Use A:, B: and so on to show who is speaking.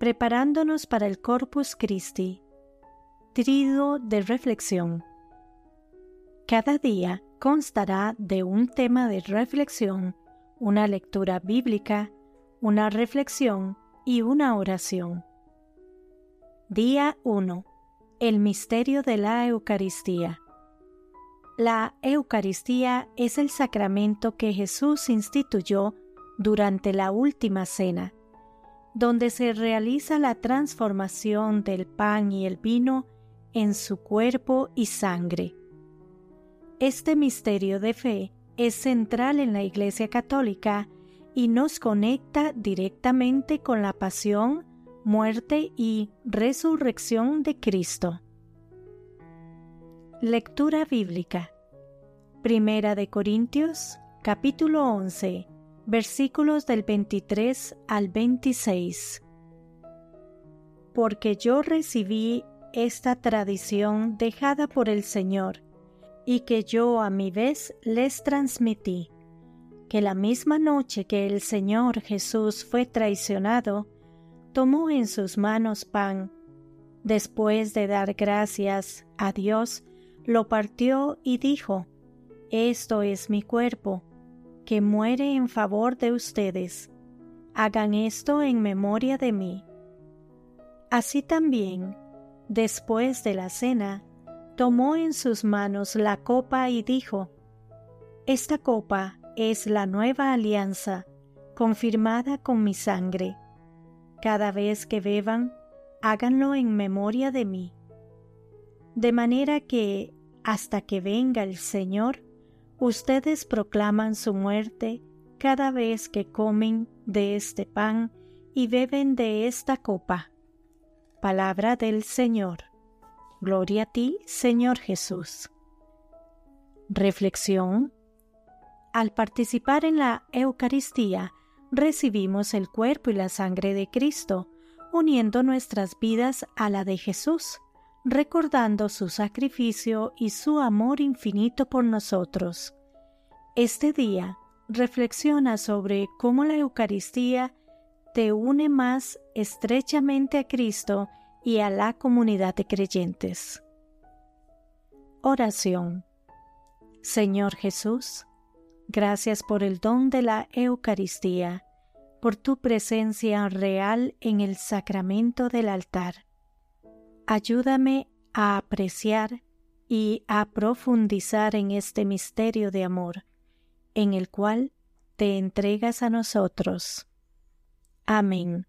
A: preparándonos para el Corpus Christi. Trido de reflexión. Cada día constará de un tema de reflexión, una lectura bíblica, una reflexión y una oración. Día 1. El misterio de la Eucaristía. La Eucaristía es el sacramento que Jesús instituyó durante la última cena donde se realiza la transformación del pan y el vino en su cuerpo y sangre. Este misterio de fe es central en la Iglesia Católica y nos conecta directamente con la pasión, muerte y resurrección de Cristo. Lectura bíblica. Primera de Corintios, capítulo 11, versículos del 23 al 26. Porque yo recibí esta tradición dejada por el Señor, y que yo a mi vez les transmití, que la misma noche que el Señor Jesús fue traicionado, tomó en sus manos pan, después de dar gracias a Dios, lo partió y dijo, Esto es mi cuerpo, que muere en favor de ustedes. Hagan esto en memoria de mí. Así también, después de la cena, tomó en sus manos la copa y dijo, Esta copa es la nueva alianza, confirmada con mi sangre. Cada vez que beban, háganlo en memoria de mí. De manera que, hasta que venga el Señor, ustedes proclaman su muerte cada vez que comen de este pan y beben de esta copa. Palabra del Señor. Gloria a ti, Señor Jesús. Reflexión. Al participar en la Eucaristía, recibimos el cuerpo y la sangre de Cristo, uniendo nuestras vidas a la de Jesús recordando su sacrificio y su amor infinito por nosotros. Este día reflexiona sobre cómo la Eucaristía te une más estrechamente a Cristo y a la comunidad de creyentes. Oración. Señor Jesús, gracias por el don de la Eucaristía, por tu presencia real en el sacramento del altar Ayúdame a apreciar y a profundizar en este misterio de amor, en el cual te entregas a nosotros. Amén.